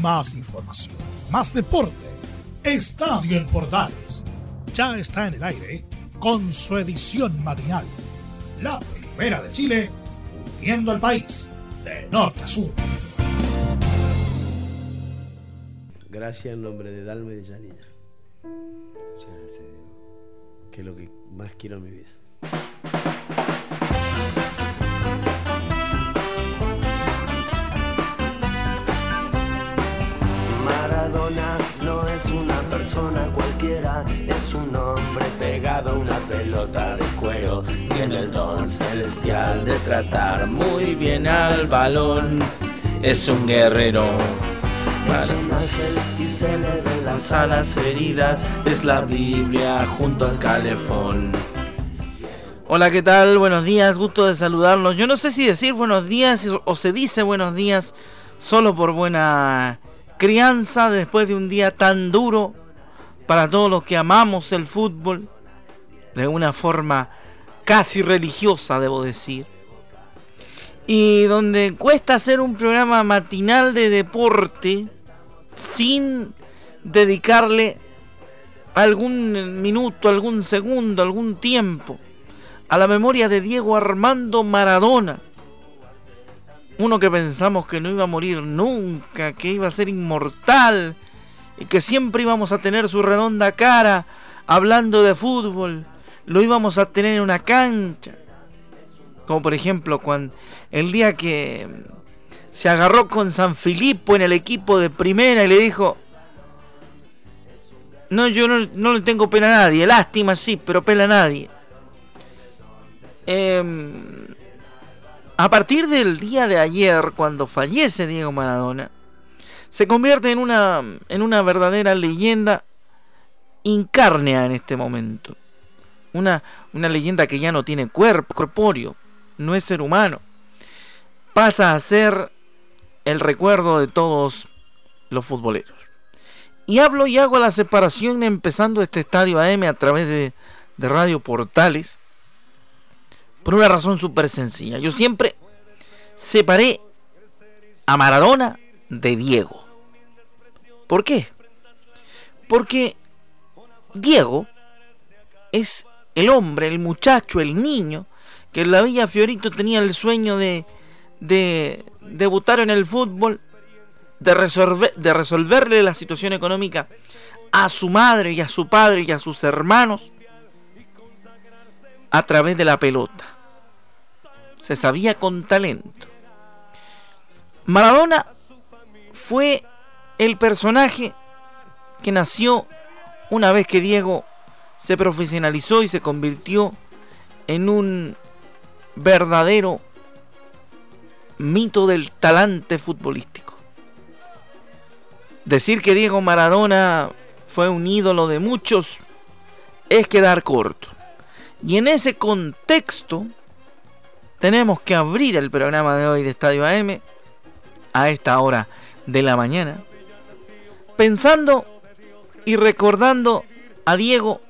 Más información, más deporte. Estadio en Portales. Ya está en el aire con su edición matinal. La primera de Chile, uniendo al país de norte a sur. Gracias en nombre de Dalma y de Janina. Gracias, Diego. Que es lo que más quiero en mi vida. El don celestial de tratar muy bien al balón. Es un guerrero. Es un ángel y se le ven las alas heridas. Es la Biblia junto al calefón. Hola, ¿qué tal? Buenos días, gusto de saludarlos. Yo no sé si decir buenos días o se dice buenos días solo por buena crianza después de un día tan duro para todos los que amamos el fútbol, de una forma casi religiosa, debo decir. Y donde cuesta hacer un programa matinal de deporte sin dedicarle algún minuto, algún segundo, algún tiempo a la memoria de Diego Armando Maradona. Uno que pensamos que no iba a morir nunca, que iba a ser inmortal y que siempre íbamos a tener su redonda cara hablando de fútbol. Lo íbamos a tener en una cancha. Como por ejemplo cuando el día que se agarró con San Filipo en el equipo de primera y le dijo, no, yo no, no le tengo pena a nadie, lástima sí, pero pena a nadie. Em, a partir del día de ayer, cuando fallece Diego Maradona, se convierte en una, en una verdadera leyenda incárnea en este momento. Una, una leyenda que ya no tiene cuerpo corpóreo, no es ser humano. Pasa a ser el recuerdo de todos los futboleros. Y hablo y hago la separación empezando este estadio AM a través de, de Radio Portales por una razón súper sencilla. Yo siempre separé a Maradona de Diego. ¿Por qué? Porque Diego es el hombre, el muchacho, el niño que en la Villa Fiorito tenía el sueño de, de debutar en el fútbol, de, resolver, de resolverle la situación económica a su madre y a su padre y a sus hermanos a través de la pelota se sabía con talento. Maradona fue el personaje que nació una vez que Diego se profesionalizó y se convirtió en un verdadero mito del talante futbolístico. Decir que Diego Maradona fue un ídolo de muchos es quedar corto. Y en ese contexto tenemos que abrir el programa de hoy de Estadio AM a esta hora de la mañana, pensando y recordando a Diego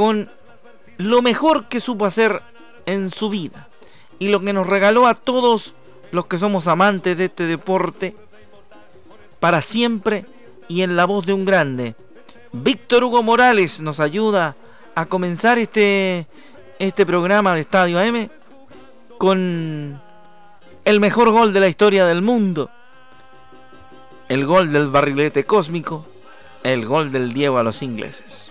con lo mejor que supo hacer en su vida y lo que nos regaló a todos los que somos amantes de este deporte para siempre y en la voz de un grande. Víctor Hugo Morales nos ayuda a comenzar este, este programa de Estadio AM con el mejor gol de la historia del mundo. El gol del barrilete cósmico, el gol del Diego a los ingleses.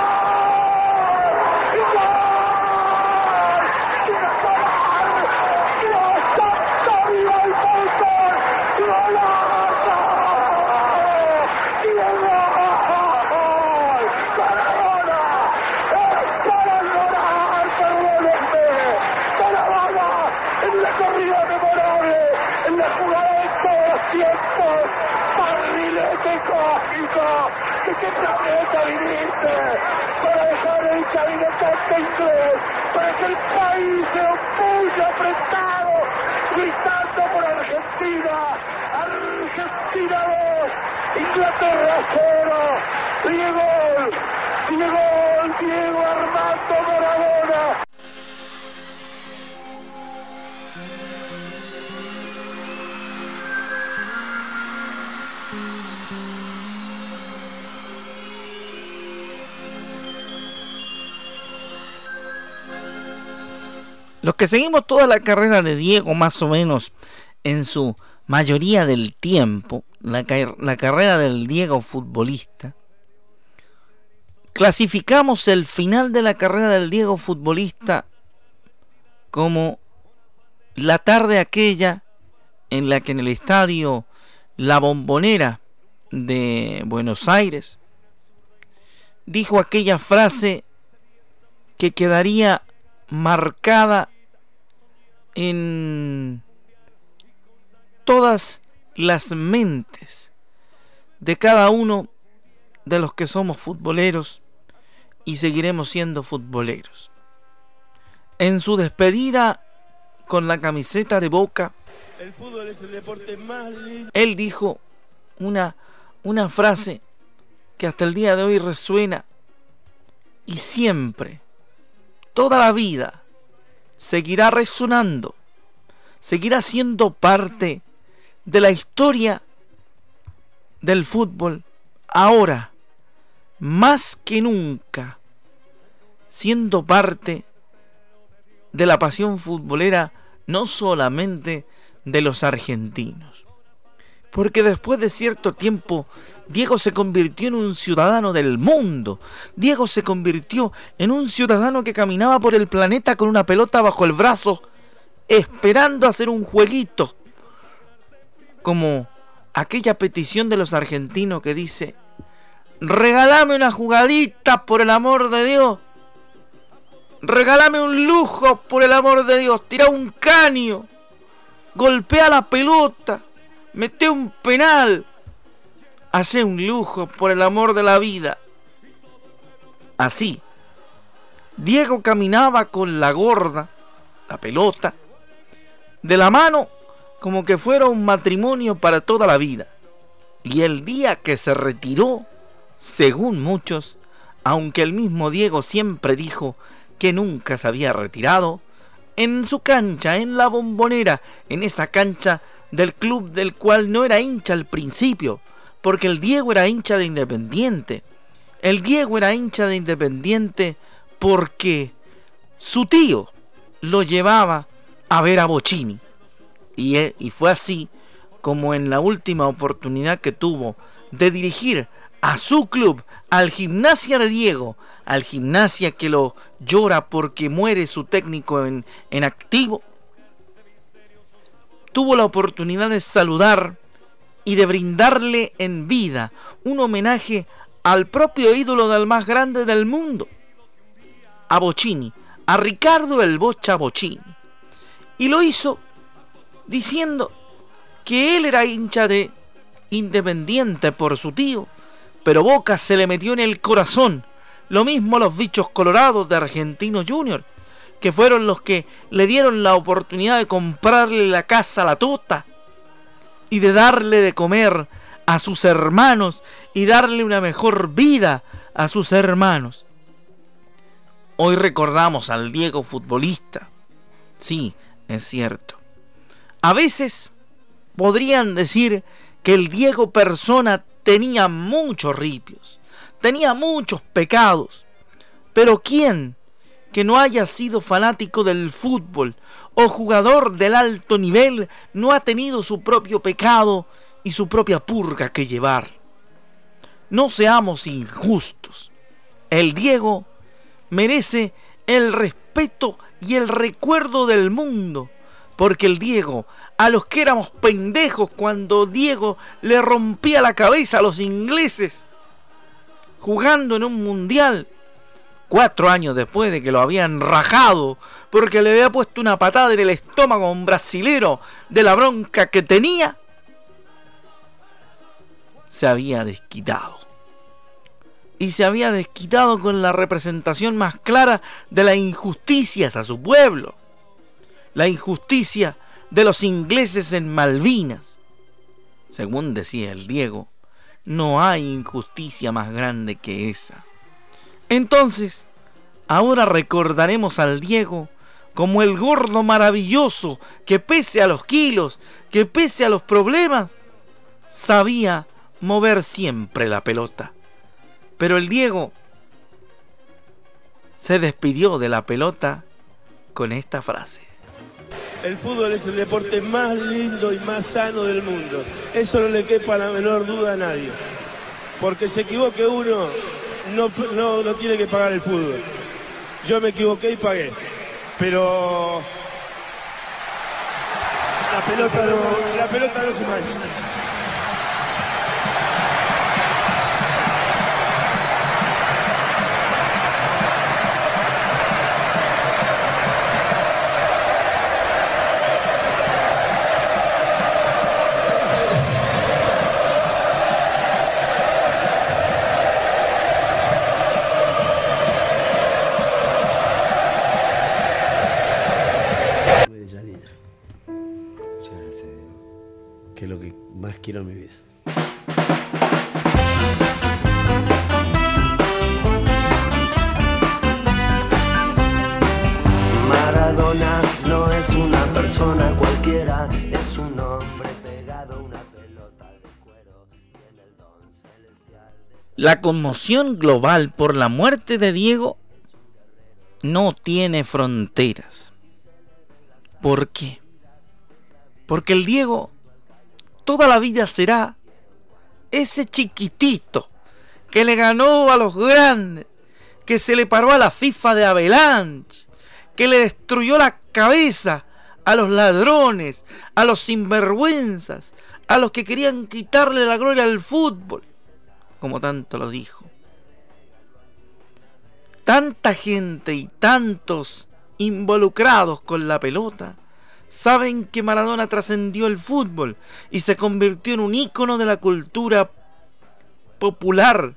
Para dejar el gabinete inglés, para que el país sea muy apretado, gritando por Argentina. Argentina 2, Inglaterra 0. Diego, Diego, Diego Armando Maradona. Los que seguimos toda la carrera de Diego, más o menos en su mayoría del tiempo, la, la carrera del Diego futbolista, clasificamos el final de la carrera del Diego futbolista como la tarde aquella en la que en el estadio La Bombonera de Buenos Aires dijo aquella frase que quedaría marcada en todas las mentes de cada uno de los que somos futboleros y seguiremos siendo futboleros. En su despedida con la camiseta de Boca, El fútbol es el deporte más lindo. él dijo una, una frase que hasta el día de hoy resuena y siempre, toda la vida, seguirá resonando, seguirá siendo parte de la historia del fútbol ahora, más que nunca, siendo parte de la pasión futbolera no solamente de los argentinos. Porque después de cierto tiempo, Diego se convirtió en un ciudadano del mundo. Diego se convirtió en un ciudadano que caminaba por el planeta con una pelota bajo el brazo, esperando hacer un jueguito. Como aquella petición de los argentinos que dice, regálame una jugadita por el amor de Dios. Regálame un lujo por el amor de Dios. Tira un caño. Golpea la pelota. Mete un penal. Hace un lujo por el amor de la vida. Así. Diego caminaba con la gorda, la pelota, de la mano como que fuera un matrimonio para toda la vida. Y el día que se retiró, según muchos, aunque el mismo Diego siempre dijo que nunca se había retirado, en su cancha, en la bombonera, en esa cancha del club del cual no era hincha al principio, porque el Diego era hincha de Independiente. El Diego era hincha de Independiente porque su tío lo llevaba a ver a Bocini. Y, e- y fue así como en la última oportunidad que tuvo de dirigir a su club, al gimnasia de Diego, al gimnasia que lo llora porque muere su técnico en, en activo, tuvo la oportunidad de saludar y de brindarle en vida un homenaje al propio ídolo del más grande del mundo, a Bocini, a Ricardo el Bocha Bocini. Y lo hizo diciendo que él era hincha de Independiente por su tío, pero Boca se le metió en el corazón. Lo mismo los bichos colorados de Argentino Junior, que fueron los que le dieron la oportunidad de comprarle la casa a la tota y de darle de comer a sus hermanos y darle una mejor vida a sus hermanos. Hoy recordamos al Diego futbolista. Sí, es cierto. A veces podrían decir que el Diego persona tenía muchos ripios, tenía muchos pecados. Pero ¿quién que no haya sido fanático del fútbol o jugador del alto nivel no ha tenido su propio pecado y su propia purga que llevar? No seamos injustos. El Diego merece el respeto y el recuerdo del mundo. Porque el Diego, a los que éramos pendejos cuando Diego le rompía la cabeza a los ingleses, jugando en un mundial, cuatro años después de que lo habían rajado, porque le había puesto una patada en el estómago a un brasilero de la bronca que tenía, se había desquitado. Y se había desquitado con la representación más clara de las injusticias a su pueblo. La injusticia de los ingleses en Malvinas. Según decía el Diego, no hay injusticia más grande que esa. Entonces, ahora recordaremos al Diego como el gordo maravilloso que pese a los kilos, que pese a los problemas, sabía mover siempre la pelota. Pero el Diego se despidió de la pelota con esta frase. El fútbol es el deporte más lindo y más sano del mundo. Eso no le quepa la menor duda a nadie. Porque se equivoque uno, no, no, no tiene que pagar el fútbol. Yo me equivoqué y pagué. Pero la pelota la pelota no se mancha. Quiero en mi vida. Maradona no es una persona cualquiera, es un hombre pegado a una pelota de cuero. Tiene el don celestial de La conmoción global por la muerte de Diego no tiene fronteras. ¿Por qué? Porque el Diego toda la vida será ese chiquitito que le ganó a los grandes, que se le paró a la FIFA de Avalanche, que le destruyó la cabeza a los ladrones, a los sinvergüenzas, a los que querían quitarle la gloria al fútbol, como tanto lo dijo. Tanta gente y tantos involucrados con la pelota saben que Maradona trascendió el fútbol y se convirtió en un ícono de la cultura popular,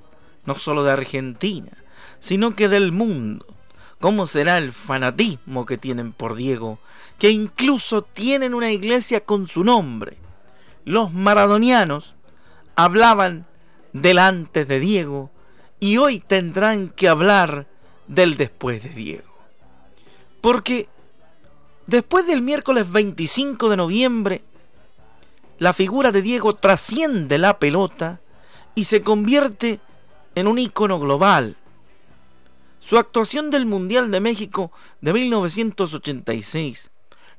no solo de Argentina, sino que del mundo. ¿Cómo será el fanatismo que tienen por Diego? Que incluso tienen una iglesia con su nombre. Los maradonianos hablaban del antes de Diego y hoy tendrán que hablar del después de Diego. Porque después del miércoles 25 de noviembre, la figura de Diego trasciende la pelota y se convierte en un ícono global. Su actuación del Mundial de México de 1986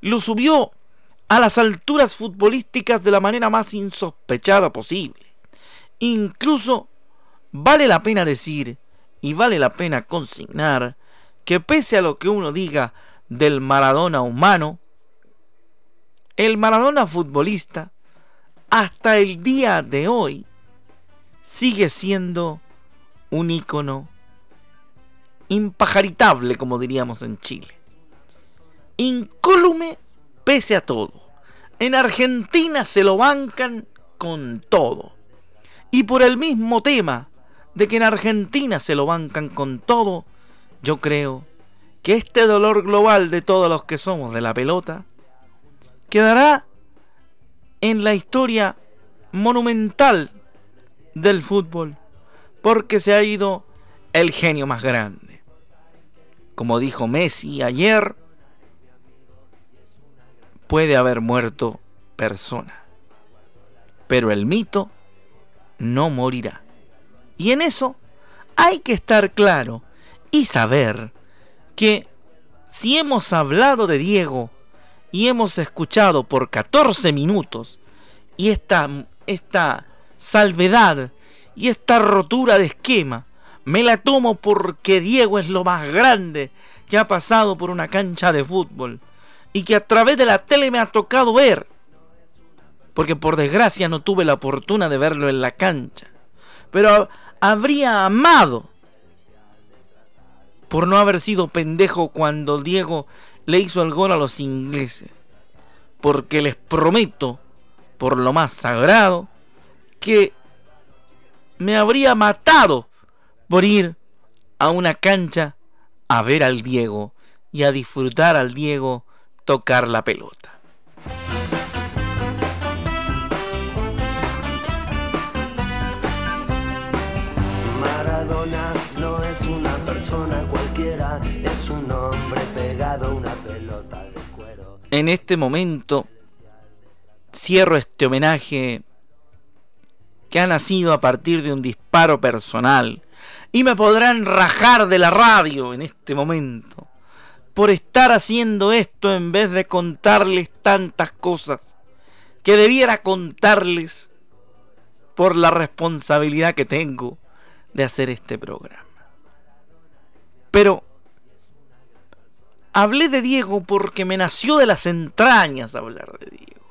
lo subió a las alturas futbolísticas de la manera más insospechada posible. Incluso vale la pena decir y vale la pena consignar que pese a lo que uno diga del Maradona humano, el Maradona futbolista hasta el día de hoy sigue siendo un ícono impajaritable, como diríamos en Chile. Incólume pese a todo. En Argentina se lo bancan con todo. Y por el mismo tema de que en Argentina se lo bancan con todo, yo creo que este dolor global de todos los que somos de la pelota quedará en la historia monumental del fútbol porque se ha ido el genio más grande. Como dijo Messi ayer, puede haber muerto persona, pero el mito no morirá. Y en eso hay que estar claro y saber que si hemos hablado de Diego y hemos escuchado por 14 minutos y esta, esta salvedad y esta rotura de esquema, me la tomo porque Diego es lo más grande que ha pasado por una cancha de fútbol y que a través de la tele me ha tocado ver, porque por desgracia no tuve la fortuna de verlo en la cancha, pero habría amado por no haber sido pendejo cuando Diego le hizo el gol a los ingleses. Porque les prometo, por lo más sagrado, que me habría matado por ir a una cancha a ver al Diego y a disfrutar al Diego tocar la pelota. Maradona no es una persona cualquiera en este momento cierro este homenaje que ha nacido a partir de un disparo personal y me podrán rajar de la radio en este momento por estar haciendo esto en vez de contarles tantas cosas que debiera contarles por la responsabilidad que tengo de hacer este programa. Pero hablé de Diego porque me nació de las entrañas hablar de Diego.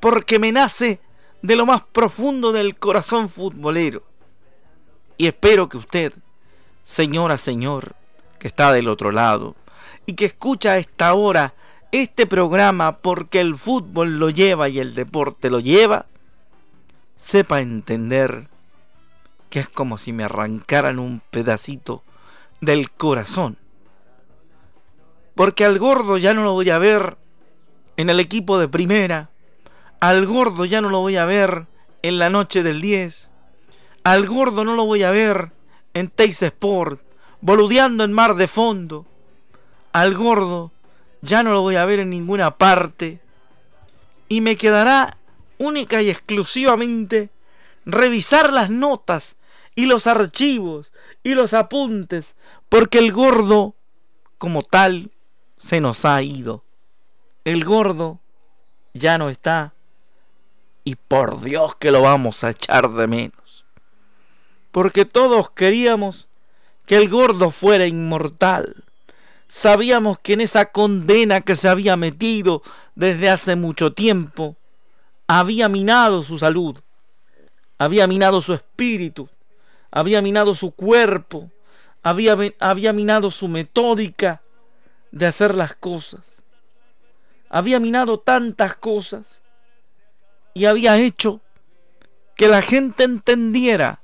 Porque me nace de lo más profundo del corazón futbolero. Y espero que usted, señora, señor, que está del otro lado y que escucha a esta hora este programa porque el fútbol lo lleva y el deporte lo lleva, sepa entender que es como si me arrancaran un pedacito del corazón. Porque al gordo ya no lo voy a ver en el equipo de primera, al gordo ya no lo voy a ver en la noche del 10, al gordo no lo voy a ver en Teis Sport, boludeando en mar de fondo. Al gordo ya no lo voy a ver en ninguna parte. Y me quedará única y exclusivamente revisar las notas y los archivos y los apuntes, porque el gordo, como tal, se nos ha ido. El gordo ya no está. Y por Dios que lo vamos a echar de menos porque todos queríamos que el gordo fuera inmortal. Sabíamos que en esa condena que se había metido desde hace mucho tiempo, había minado su salud, había minado su espíritu, había minado su cuerpo, había, había minado su metódica de hacer las cosas, había minado tantas cosas y había hecho que la gente entendiera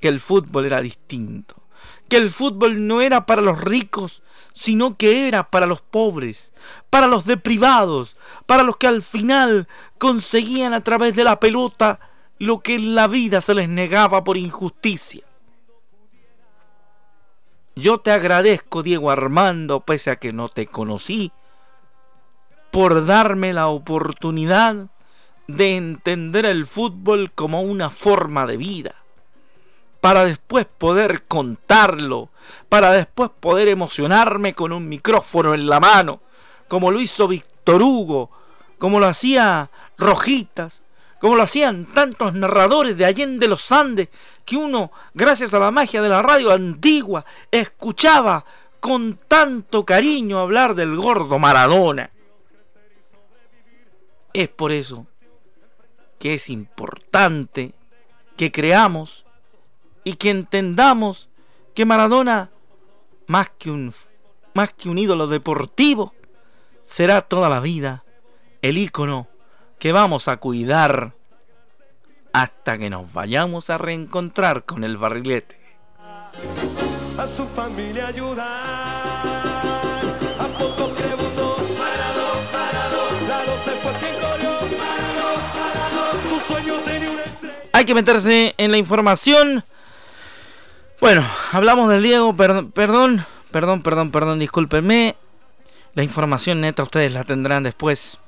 que el fútbol era distinto, que el fútbol no era para los ricos, sino que era para los pobres, para los deprivados, para los que al final conseguían a través de la pelota lo que en la vida se les negaba por injusticia. Yo te agradezco, Diego Armando, pese a que no te conocí, por darme la oportunidad de entender el fútbol como una forma de vida para después poder contarlo, para después poder emocionarme con un micrófono en la mano, como lo hizo Víctor Hugo, como lo hacía Rojitas, como lo hacían tantos narradores de Allende los Andes, que uno, gracias a la magia de la radio antigua, escuchaba con tanto cariño hablar del gordo Maradona. Es por eso que es importante que creamos y que entendamos que Maradona, más que un, más que un ídolo deportivo, será toda la vida el ícono que vamos a cuidar hasta que nos vayamos a reencontrar con el barrilete. A su familia Hay que meterse en la información. Bueno, hablamos del Diego, perdón, perdón, perdón, perdón, perdón, discúlpenme. La información neta ustedes la tendrán después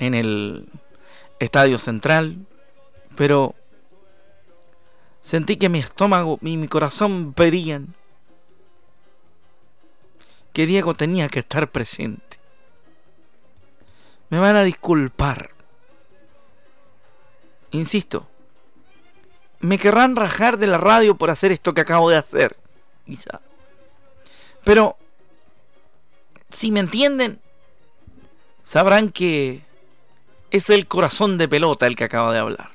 en el Estadio Central, pero sentí que mi estómago y mi corazón pedían que Diego tenía que estar presente. Me van a disculpar. Insisto, me querrán rajar de la radio por hacer esto que acabo de hacer. Quizá. Pero, si me entienden, sabrán que es el corazón de pelota el que acaba de hablar.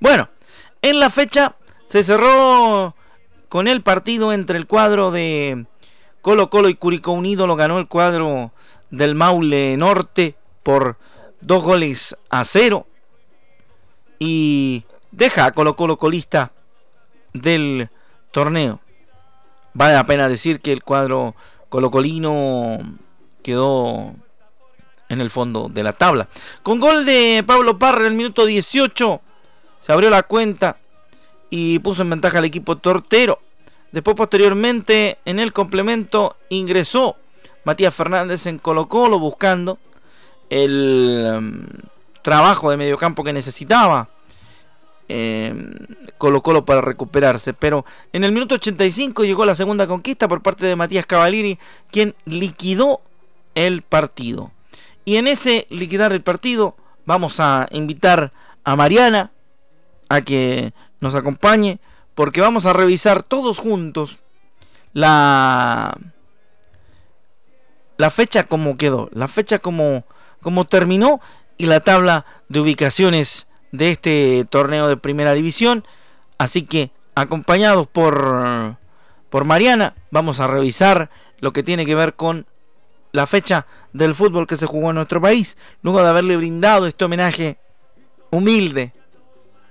Bueno, en la fecha se cerró con el partido entre el cuadro de Colo Colo y Curicó Unido. Lo ganó el cuadro del Maule Norte por dos goles a cero. Y deja a Colo Colo colista del torneo. Vale la pena decir que el cuadro colocolino quedó en el fondo de la tabla. Con gol de Pablo Parra en el minuto 18 se abrió la cuenta y puso en ventaja al equipo tortero. Después, posteriormente, en el complemento ingresó Matías Fernández en Colo Colo buscando el um, trabajo de mediocampo que necesitaba eh, Colo Colo para recuperarse. Pero en el minuto 85 llegó la segunda conquista por parte de Matías Cavalieri, quien liquidó el partido. Y en ese liquidar el partido vamos a invitar a Mariana a que nos acompañe porque vamos a revisar todos juntos la la fecha como quedó, la fecha como como terminó y la tabla de ubicaciones de este torneo de primera división. Así que acompañados por por Mariana vamos a revisar lo que tiene que ver con la fecha del fútbol que se jugó en nuestro país, luego de haberle brindado este homenaje humilde,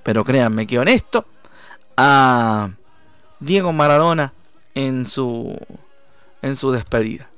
pero créanme que honesto, a Diego Maradona en su en su despedida.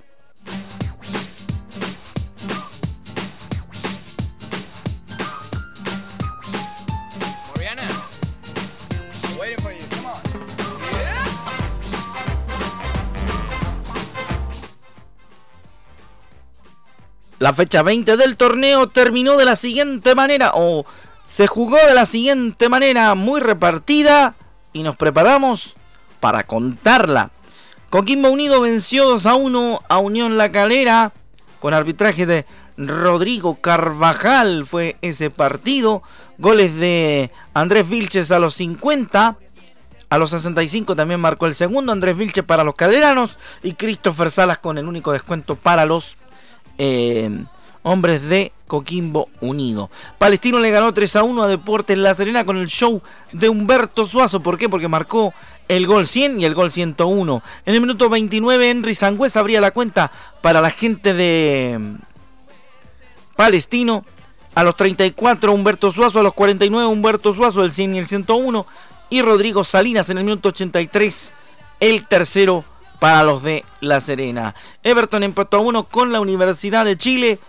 La fecha 20 del torneo terminó de la siguiente manera, o se jugó de la siguiente manera, muy repartida, y nos preparamos para contarla. Coquimbo Unido venció 2 a 1 a Unión La Calera con arbitraje de Rodrigo Carvajal fue ese partido. Goles de Andrés Vilches a los 50. A los 65 también marcó el segundo Andrés Vilches para los caleranos y Christopher Salas con el único descuento para los eh, hombres de Coquimbo Unido. Palestino le ganó 3 a 1 a Deportes La Serena con el show de Humberto Suazo. ¿Por qué? Porque marcó el gol 100 y el gol 101. En el minuto 29 Henry Sangüez abría la cuenta para la gente de mm, Palestino. A los 34 Humberto Suazo, a los 49 Humberto Suazo, el 100 y el 101. Y Rodrigo Salinas en el minuto 83, el tercero para los de La Serena. Everton empató a 1 con la Universidad de Chile.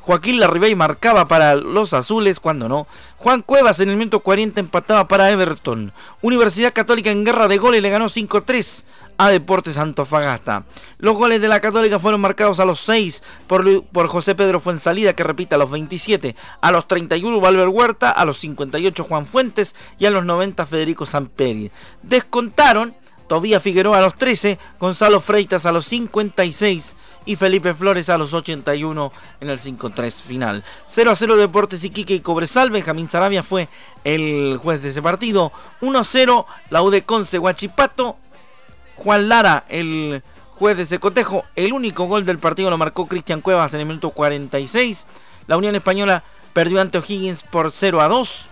Joaquín Larribey marcaba para los azules, cuando no. Juan Cuevas en el minuto 40 empataba para Everton. Universidad Católica en guerra de goles le ganó 5-3 a Deportes Antofagasta. Los goles de la Católica fueron marcados a los 6 por, por José Pedro Fuensalida, que repita a los 27, a los 31 Valver Huerta, a los 58 Juan Fuentes y a los 90 Federico Samperi. Descontaron Tobía Figueroa a los 13, Gonzalo Freitas a los 56 y Felipe Flores a los 81 en el 5-3 final. 0 a 0 Deportes Iquique y Cobresal. Benjamín Sarabia fue el juez de ese partido. 1 a 0 la UD Conce Guachipato. Juan Lara, el juez de ese cotejo. El único gol del partido lo marcó Cristian Cuevas en el minuto 46. La Unión Española perdió ante O'Higgins por 0 a 2.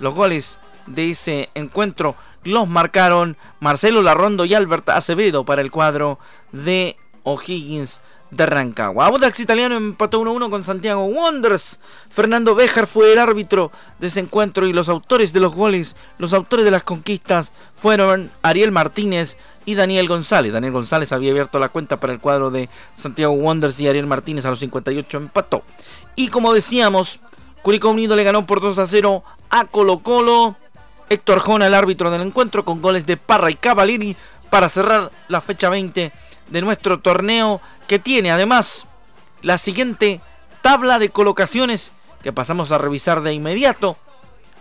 Los goles de ese encuentro los marcaron Marcelo Larrondo y Albert Acevedo para el cuadro de O'Higgins de Rancagua. Audax Italiano empató 1-1 con Santiago Wonders. Fernando Béjar fue el árbitro de ese encuentro y los autores de los goles, los autores de las conquistas fueron Ariel Martínez y Daniel González. Daniel González había abierto la cuenta para el cuadro de Santiago Wonders y Ariel Martínez a los 58 empató. Y como decíamos, Curicó Unido le ganó por 2 a 0 a Colo Colo. Héctor Jona, el árbitro del encuentro, con goles de Parra y Cavallini para cerrar la fecha 20 de nuestro torneo, que tiene además la siguiente tabla de colocaciones que pasamos a revisar de inmediato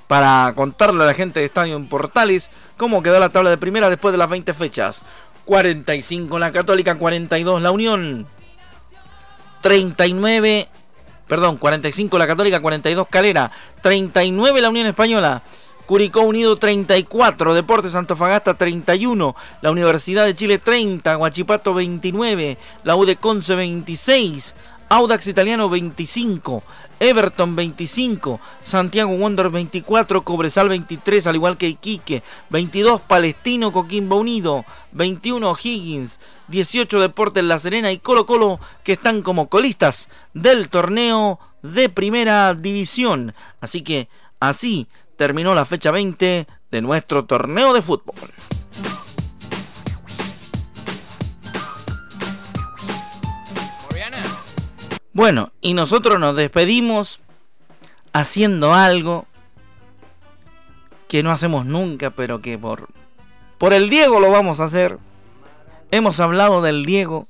para contarle a la gente de Estadio en Portales cómo quedó la tabla de primera después de las 20 fechas. 45 la Católica, 42 la Unión, 39, perdón, 45 la Católica, 42 Calera, 39 la Unión Española, Curicó Unido 34, Deportes Antofagasta 31, la Universidad de Chile 30, Guachipato 29, la UD Conce 26, Audax Italiano 25, Everton 25, Santiago Wander 24, Cobresal 23, al igual que Iquique, 22 Palestino Coquimbo Unido, 21 Higgins, 18 Deportes La Serena y Colo Colo que están como colistas del torneo de primera división. Así que así terminó la fecha 20 de nuestro torneo de fútbol. Bueno, y nosotros nos despedimos haciendo algo que no hacemos nunca, pero que por, Por el Diego lo vamos a hacer. Hemos hablado del Diego.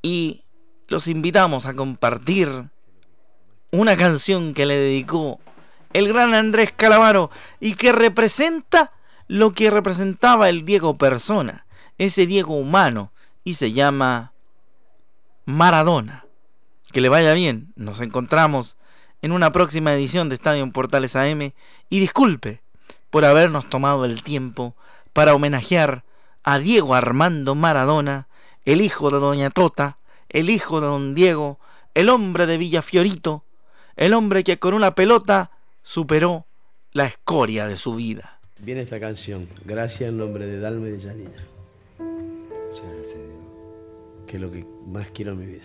Y los invitamos a compartir una canción que le dedicó el gran Andrés Calamaro y que representa lo que representaba el Diego persona, ese Diego humano, y se llama Maradona. Que le vaya bien, nos encontramos en una próxima edición de Estadio Portales AM y disculpe por habernos tomado el tiempo para homenajear a Diego Armando Maradona, el hijo de Doña Tota, el hijo de Don Diego, el hombre de Villafiorito, el hombre que con una pelota superó la escoria de su vida. Viene esta canción, gracias en nombre de Dalme de Janina, Muchas gracias, Diego. que es lo que más quiero en mi vida.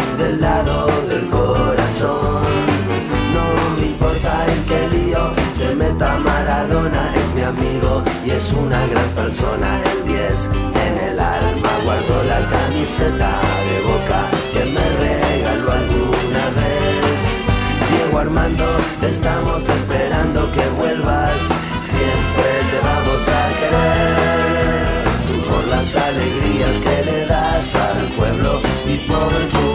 una gran persona. El 10 en el alma guardo la camiseta de boca que me regaló alguna vez. Diego Armando, te estamos esperando que vuelvas, siempre te vamos a querer. Por las alegrías que le das al pueblo y por tu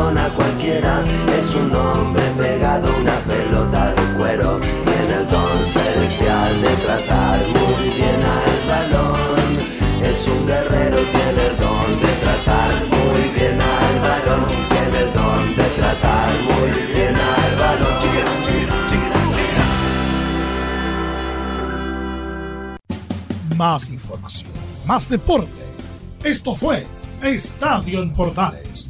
persona cualquiera, es un hombre pegado a una pelota de cuero. Tiene el don celestial de tratar muy bien al balón. Es un guerrero, tiene el don de tratar muy bien al balón. Tiene el don de tratar muy bien al balón. Chiquira, chiquira, chiquira. Más información, más deporte. Esto fue Estadio en Portales,